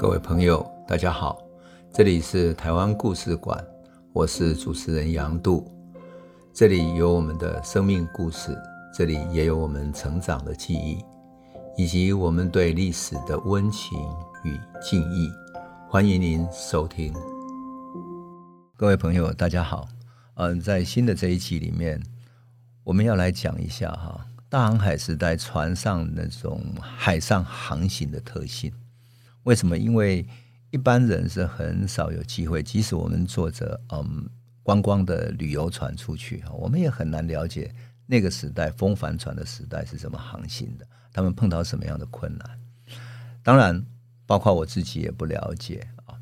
各位朋友，大家好，这里是台湾故事馆，我是主持人杨度，这里有我们的生命故事，这里也有我们成长的记忆，以及我们对历史的温情与敬意。欢迎您收听。各位朋友，大家好。嗯，在新的这一期里面，我们要来讲一下哈，大航海时代船上那种海上航行的特性。为什么？因为一般人是很少有机会，即使我们坐着嗯观光的旅游船出去，我们也很难了解那个时代风帆船的时代是怎么航行的，他们碰到什么样的困难。当然，包括我自己也不了解啊。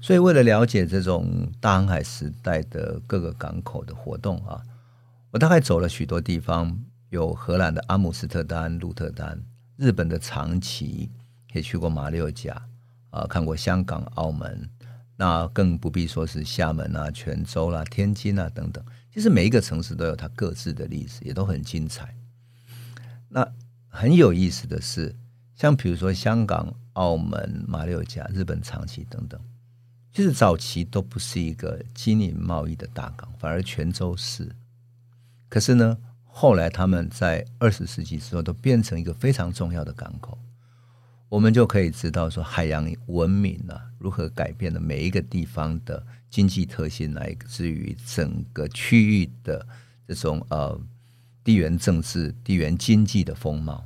所以，为了了解这种大航海时代的各个港口的活动啊，我大概走了许多地方，有荷兰的阿姆斯特丹、鹿特丹，日本的长崎。也去过马六甲啊，看过香港、澳门，那更不必说是厦门啊、泉州啦、天津啊等等。其实每一个城市都有它各自的历史，也都很精彩。那很有意思的是，像比如说香港、澳门、马六甲、日本长崎等等，其实早期都不是一个经营贸易的大港，反而泉州是。可是呢，后来他们在二十世纪之后，都变成一个非常重要的港口。我们就可以知道说，海洋文明啊，如何改变了每一个地方的经济特性，来自于整个区域的这种呃地缘政治、地缘经济的风貌。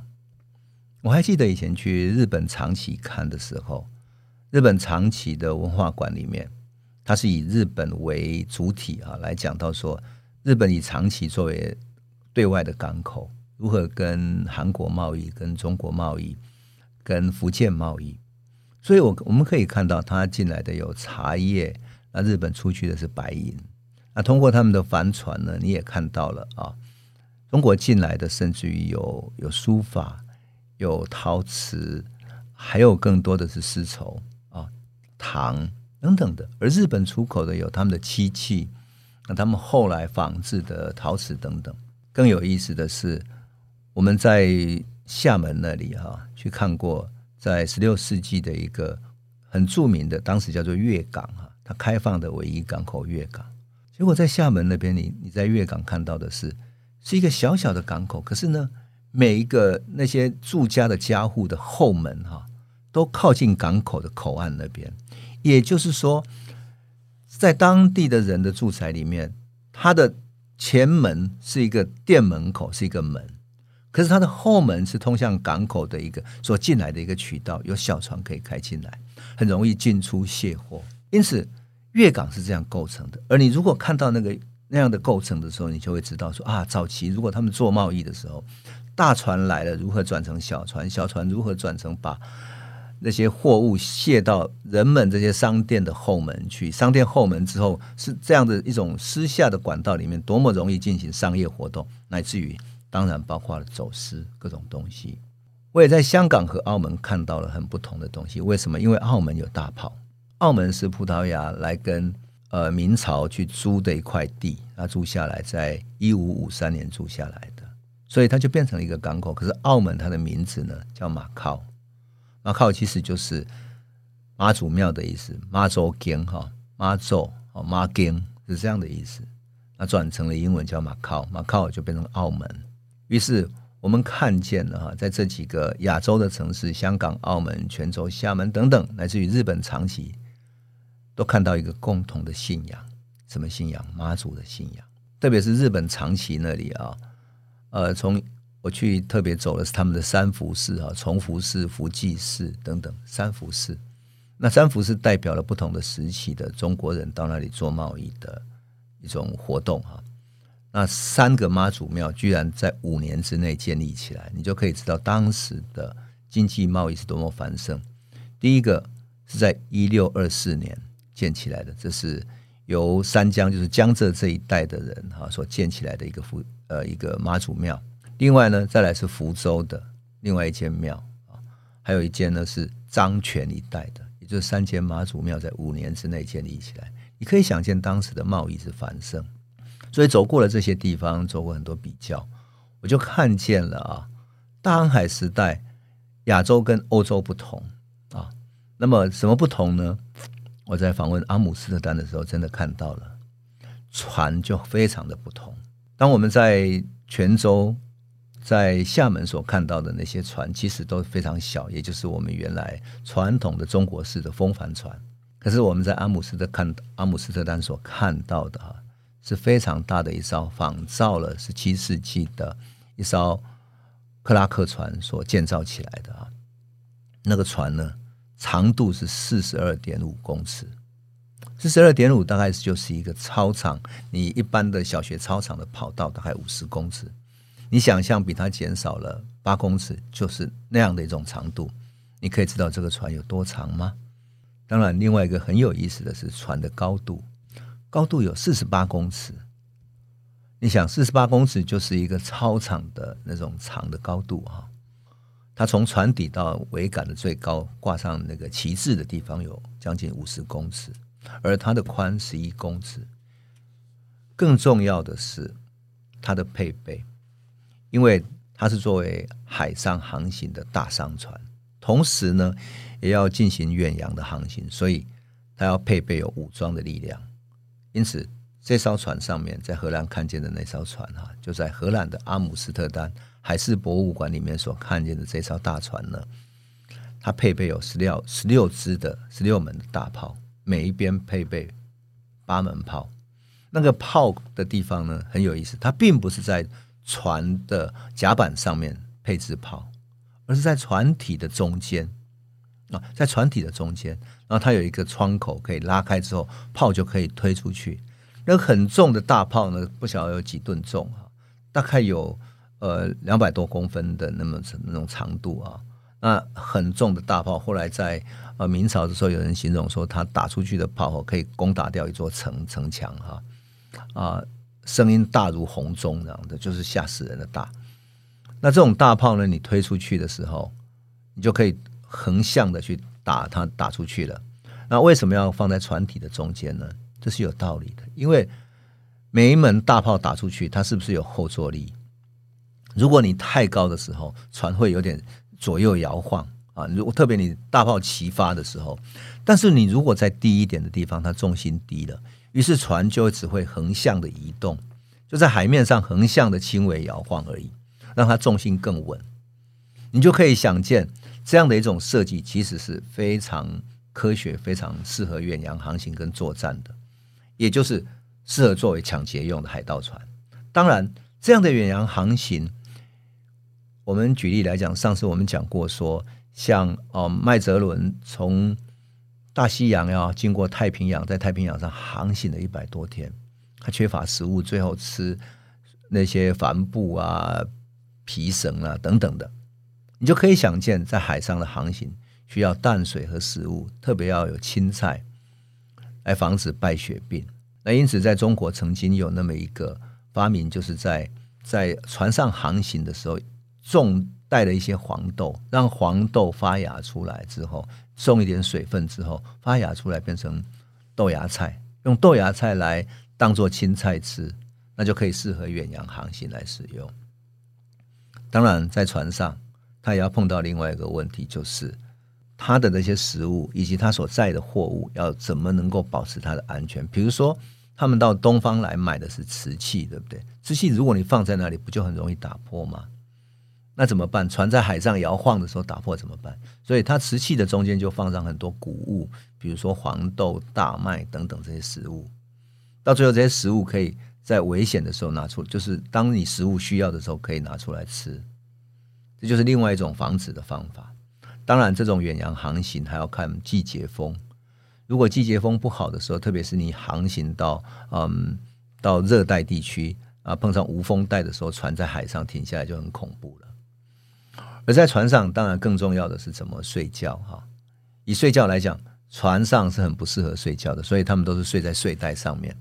我还记得以前去日本长崎看的时候，日本长崎的文化馆里面，它是以日本为主体啊，来讲到说，日本以长崎作为对外的港口，如何跟韩国贸易、跟中国贸易。跟福建贸易，所以我我们可以看到，他进来的有茶叶，那日本出去的是白银。那通过他们的帆船呢，你也看到了啊，中国进来的甚至于有有书法、有陶瓷，还有更多的是丝绸啊、糖等等的。而日本出口的有他们的漆器，那他们后来仿制的陶瓷等等。更有意思的是，我们在。厦门那里哈，去看过，在十六世纪的一个很著名的，当时叫做粤港哈，它开放的唯一港口粤港。结果在厦门那边，你你在粤港看到的是是一个小小的港口，可是呢，每一个那些住家的家户的后门哈，都靠近港口的口岸那边。也就是说，在当地的人的住宅里面，它的前门是一个店门口，是一个门。可是它的后门是通向港口的一个所进来的一个渠道，有小船可以开进来，很容易进出卸货。因此，粤港是这样构成的。而你如果看到那个那样的构成的时候，你就会知道说啊，早期如果他们做贸易的时候，大船来了如何转成小船，小船如何转成把那些货物卸到人们这些商店的后门去，商店后门之后是这样的一种私下的管道里面，多么容易进行商业活动，乃至于。当然包括了走私各种东西。我也在香港和澳门看到了很不同的东西。为什么？因为澳门有大炮，澳门是葡萄牙来跟呃明朝去租的一块地，他租下来，在一五五三年租下来的，所以它就变成了一个港口。可是澳门它的名字呢叫马靠，马靠其实就是妈祖庙的意思，妈祖经哈，妈祖哦妈经是这样的意思。那转成了英文叫马靠，马靠就变成澳门。于是我们看见了哈，在这几个亚洲的城市，香港、澳门、泉州、厦门等等，乃至于日本长崎，都看到一个共同的信仰，什么信仰？妈祖的信仰。特别是日本长崎那里啊，呃，从我去特别走的是他们的三福寺啊，崇福寺、福济寺等等三福寺。那三福寺代表了不同的时期的中国人到那里做贸易的一种活动哈。那三个妈祖庙居然在五年之内建立起来，你就可以知道当时的经济贸易是多么繁盛。第一个是在一六二四年建起来的，这是由三江，就是江浙这一带的人哈所建起来的一个福呃一个妈祖庙。另外呢，再来是福州的另外一间庙啊，还有一间呢是漳泉一带的，也就是三间妈祖庙在五年之内建立起来。你可以想见当时的贸易是繁盛。所以走过了这些地方，做过很多比较，我就看见了啊，大航海时代亚洲跟欧洲不同啊。那么什么不同呢？我在访问阿姆斯特丹的时候，真的看到了船就非常的不同。当我们在泉州、在厦门所看到的那些船，其实都非常小，也就是我们原来传统的中国式的风帆船。可是我们在阿姆斯特看阿姆斯特丹所看到的哈，是非常大的一艘仿造了十七世纪的一艘克拉克船所建造起来的啊。那个船呢，长度是四十二点五公尺，四十二点五大概就是一个操场，你一般的小学操场的跑道大概五十公尺，你想象比它减少了八公尺，就是那样的一种长度，你可以知道这个船有多长吗？当然，另外一个很有意思的是船的高度，高度有四十八公尺，你想四十八公尺就是一个操场的那种长的高度哈。它从船底到桅杆的最高挂上那个旗帜的地方有将近五十公尺，而它的宽十一公尺。更重要的是它的配备，因为它是作为海上航行的大商船，同时呢也要进行远洋的航行，所以它要配备有武装的力量。因此，这艘船上面在荷兰看见的那艘船哈，就在荷兰的阿姆斯特丹。海事博物馆里面所看见的这艘大船呢，它配备有十六十六支的十六门大炮，每一边配备八门炮。那个炮的地方呢，很有意思，它并不是在船的甲板上面配置炮，而是在船体的中间啊，在船体的中间，然后它有一个窗口可以拉开之后，炮就可以推出去。那个很重的大炮呢，不晓得有几吨重啊，大概有。呃，两百多公分的那么那种长度啊，那很重的大炮，后来在呃明朝的时候，有人形容说，它打出去的炮火可以攻打掉一座城城墙哈啊，声音大如洪钟这样的，就是吓死人的大。那这种大炮呢，你推出去的时候，你就可以横向的去打它，打出去了。那为什么要放在船体的中间呢？这是有道理的，因为每一门大炮打出去，它是不是有后坐力？如果你太高的时候，船会有点左右摇晃啊。如果特别你大炮齐发的时候，但是你如果在低一点的地方，它重心低了，于是船就只会横向的移动，就在海面上横向的轻微摇晃而已，让它重心更稳。你就可以想见，这样的一种设计其实是非常科学、非常适合远洋航行跟作战的，也就是适合作为抢劫用的海盗船。当然，这样的远洋航行。我们举例来讲，上次我们讲过说，像哦麦哲伦从大西洋要经过太平洋，在太平洋上航行了一百多天，他缺乏食物，最后吃那些帆布啊、皮绳啊等等的，你就可以想见，在海上的航行需要淡水和食物，特别要有青菜来防止败血病。那因此，在中国曾经有那么一个发明，就是在在船上航行的时候。种带了一些黄豆，让黄豆发芽出来之后，送一点水分之后，发芽出来变成豆芽菜，用豆芽菜来当做青菜吃，那就可以适合远洋航行来使用。当然，在船上，他也要碰到另外一个问题，就是他的那些食物以及他所载的货物要怎么能够保持它的安全。比如说，他们到东方来买的是瓷器，对不对？瓷器如果你放在那里，不就很容易打破吗？那怎么办？船在海上摇晃的时候打破怎么办？所以他瓷器的中间就放上很多谷物，比如说黄豆、大麦等等这些食物。到最后，这些食物可以在危险的时候拿出，就是当你食物需要的时候可以拿出来吃。这就是另外一种防止的方法。当然，这种远洋航行还要看季节风。如果季节风不好的时候，特别是你航行到嗯到热带地区啊，碰上无风带的时候，船在海上停下来就很恐怖了。而在船上，当然更重要的是怎么睡觉哈。以睡觉来讲，船上是很不适合睡觉的，所以他们都是睡在睡袋上面。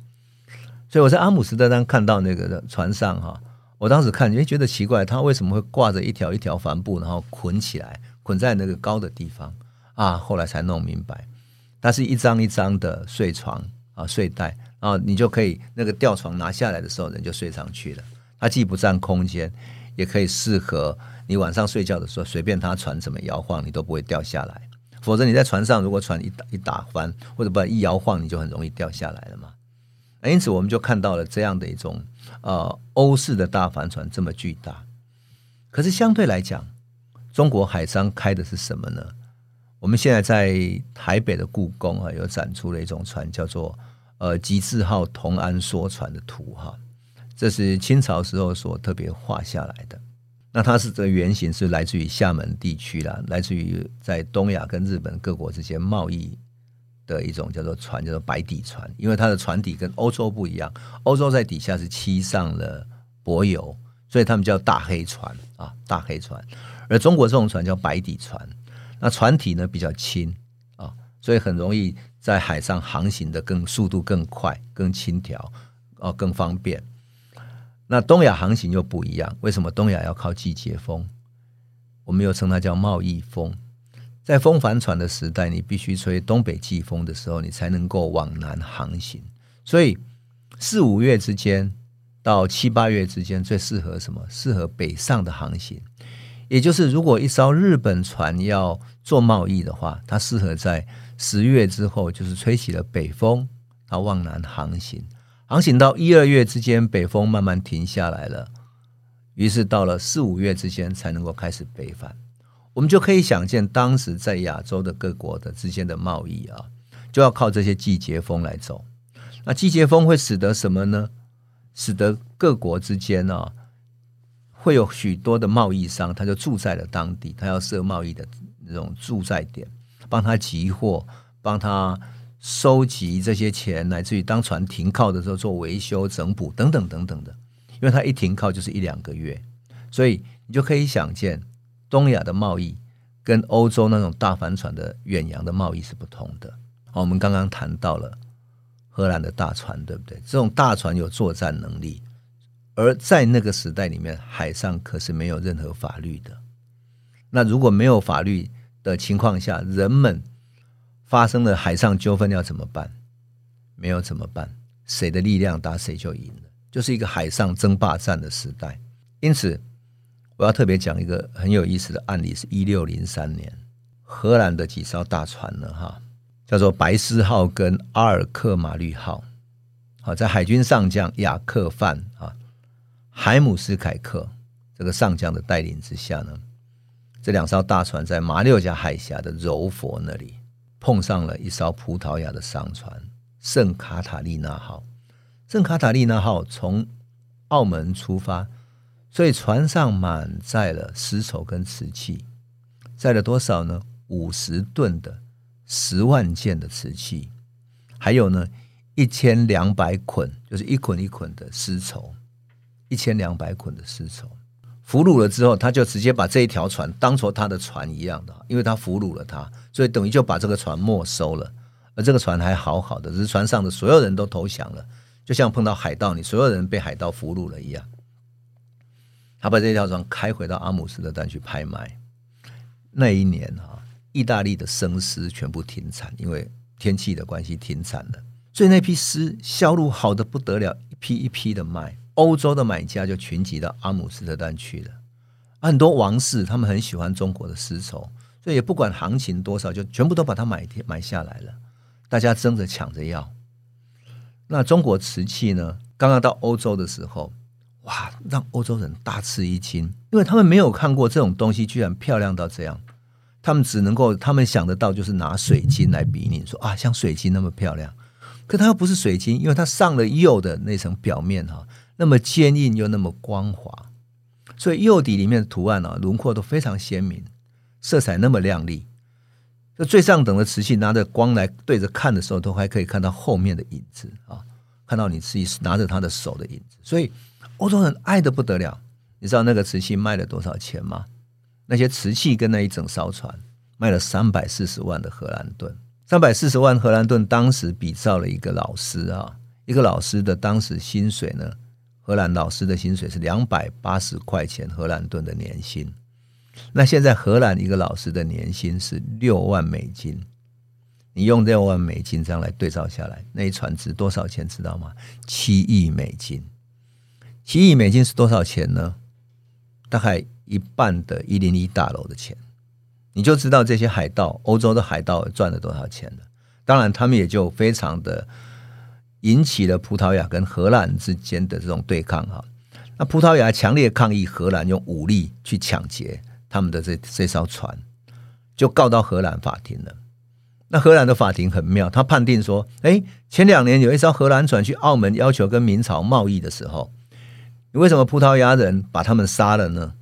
所以我在阿姆斯特丹看到那个船上哈，我当时看，诶，觉得奇怪，他为什么会挂着一条一条帆布，然后捆起来，捆在那个高的地方啊？后来才弄明白，它是一张一张的睡床啊，睡袋，然后你就可以那个吊床拿下来的时候，人就睡上去了。它既不占空间，也可以适合。你晚上睡觉的时候，随便它船怎么摇晃，你都不会掉下来。否则你在船上，如果船一打一打翻，或者把一摇晃，你就很容易掉下来了嘛。因此，我们就看到了这样的一种呃欧式的大帆船这么巨大。可是相对来讲，中国海商开的是什么呢？我们现在在台北的故宫啊，有展出了一种船，叫做呃吉字号同安梭船的图哈。这是清朝时候所特别画下来的。那它是这原型是来自于厦门地区啦，来自于在东亚跟日本各国之间贸易的一种叫做船，叫做白底船。因为它的船底跟欧洲不一样，欧洲在底下是漆上了柏油，所以他们叫大黑船啊，大黑船。而中国这种船叫白底船，那船体呢比较轻啊，所以很容易在海上航行的更速度更快、更轻条啊，更方便。那东亚航行又不一样，为什么东亚要靠季节风？我们又称它叫贸易风。在风帆船的时代，你必须吹东北季风的时候，你才能够往南航行。所以四五月之间到七八月之间最适合什么？适合北上的航行。也就是，如果一艘日本船要做贸易的话，它适合在十月之后，就是吹起了北风，它往南航行。航行到一二月之间，北风慢慢停下来了，于是到了四五月之间才能够开始北返。我们就可以想见，当时在亚洲的各国的之间的贸易啊，就要靠这些季节风来走。那季节风会使得什么呢？使得各国之间啊，会有许多的贸易商，他就住在了当地，他要设贸易的那种驻在点，帮他集货，帮他。收集这些钱，乃至于当船停靠的时候做维修、整补等等等等的，因为他一停靠就是一两个月，所以你就可以想见，东亚的贸易跟欧洲那种大帆船的远洋的贸易是不同的。好，我们刚刚谈到了荷兰的大船，对不对？这种大船有作战能力，而在那个时代里面，海上可是没有任何法律的。那如果没有法律的情况下，人们发生了海上纠纷要怎么办？没有怎么办？谁的力量大，谁就赢了，就是一个海上争霸战的时代。因此，我要特别讲一个很有意思的案例，是一六零三年，荷兰的几艘大船呢，哈，叫做白丝号跟阿尔克马律号，好，在海军上将雅克范啊海姆斯凯克这个上将的带领之下呢，这两艘大船在马六甲海峡的柔佛那里。碰上了一艘葡萄牙的商船“圣卡塔利娜号”。圣卡塔利娜号从澳门出发，所以船上满载了丝绸跟瓷器，载了多少呢？五十吨的十万件的瓷器，还有呢一千两百捆，就是一捆一捆的丝绸，一千两百捆的丝绸。俘虏了之后，他就直接把这一条船当做他的船一样的，因为他俘虏了他，所以等于就把这个船没收了。而这个船还好好的，只是船上的所有人都投降了，就像碰到海盗，你所有人被海盗俘虏了一样。他把这条船开回到阿姆斯特丹去拍卖。那一年啊，意大利的生丝全部停产，因为天气的关系停产了，所以那批丝销路好的不得了，一批一批的卖。欧洲的买家就群集到阿姆斯特丹去了，很多王室他们很喜欢中国的丝绸，所以也不管行情多少，就全部都把它买买下来了。大家争着抢着要。那中国瓷器呢？刚刚到欧洲的时候，哇，让欧洲人大吃一惊，因为他们没有看过这种东西居然漂亮到这样。他们只能够，他们想得到就是拿水晶来比拟，说啊，像水晶那么漂亮。可它又不是水晶，因为它上了釉的那层表面哈。那么坚硬又那么光滑，所以釉底里面的图案啊，轮廓都非常鲜明，色彩那么亮丽。这最上等的瓷器拿着光来对着看的时候，都还可以看到后面的影子啊，看到你自己拿着他的手的影子。所以欧洲人爱得不得了。你知道那个瓷器卖了多少钱吗？那些瓷器跟那一整艘船卖了三百四十万的荷兰盾。三百四十万荷兰盾当时比照了一个老师啊，一个老师的当时薪水呢？荷兰老师的薪水是两百八十块钱荷兰盾的年薪，那现在荷兰一个老师的年薪是六万美金，你用六万美金这样来对照下来，那一船值多少钱？知道吗？七亿美金，七亿美金是多少钱呢？大概一半的一零一大楼的钱。你就知道这些海盗，欧洲的海盗赚了多少钱了。当然，他们也就非常的引起了葡萄牙跟荷兰之间的这种对抗哈。那葡萄牙强烈抗议荷兰用武力去抢劫他们的这这艘船，就告到荷兰法庭了。那荷兰的法庭很妙，他判定说：哎，前两年有一艘荷兰船去澳门要求跟明朝贸易的时候，你为什么葡萄牙人把他们杀了呢？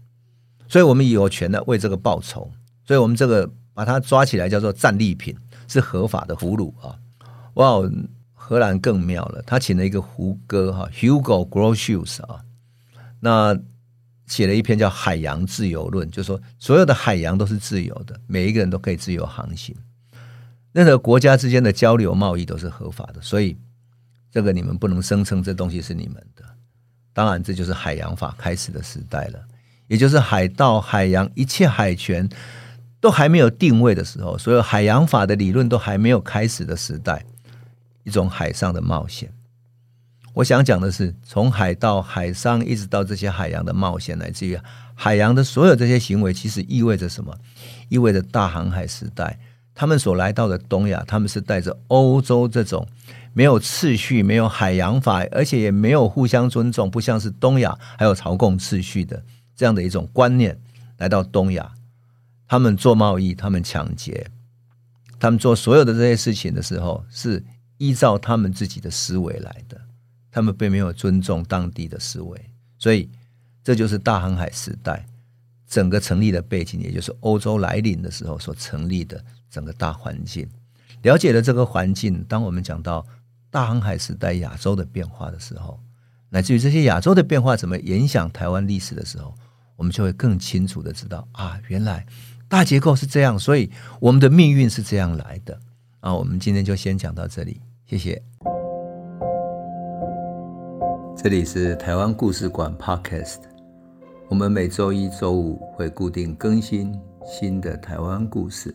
所以我们有权呢为这个报仇。所以我们这个把他抓起来叫做战利品，是合法的俘虏啊！哇，荷兰更妙了，他请了一个胡歌哈，Hugo Grotius 啊。那写了一篇叫《海洋自由论》，就是说所有的海洋都是自由的，每一个人都可以自由航行，任何国家之间的交流贸易都是合法的，所以这个你们不能声称这东西是你们的。当然，这就是海洋法开始的时代了，也就是海盗、海洋一切海权都还没有定位的时候，所有海洋法的理论都还没有开始的时代，一种海上的冒险。我想讲的是，从海盗、海商一直到这些海洋的冒险，来自于海洋的所有这些行为，其实意味着什么？意味着大航海时代，他们所来到的东亚，他们是带着欧洲这种没有次序、没有海洋法，而且也没有互相尊重，不像是东亚还有朝贡次序的这样的一种观念来到东亚。他们做贸易，他们抢劫，他们做所有的这些事情的时候，是依照他们自己的思维来的。他们并没有尊重当地的思维，所以这就是大航海时代整个成立的背景，也就是欧洲来临的时候所成立的整个大环境。了解了这个环境，当我们讲到大航海时代亚洲的变化的时候，乃至于这些亚洲的变化怎么影响台湾历史的时候，我们就会更清楚的知道啊，原来大结构是这样，所以我们的命运是这样来的。啊，我们今天就先讲到这里，谢谢。这里是台湾故事馆 Podcast，我们每周一、周五会固定更新新的台湾故事，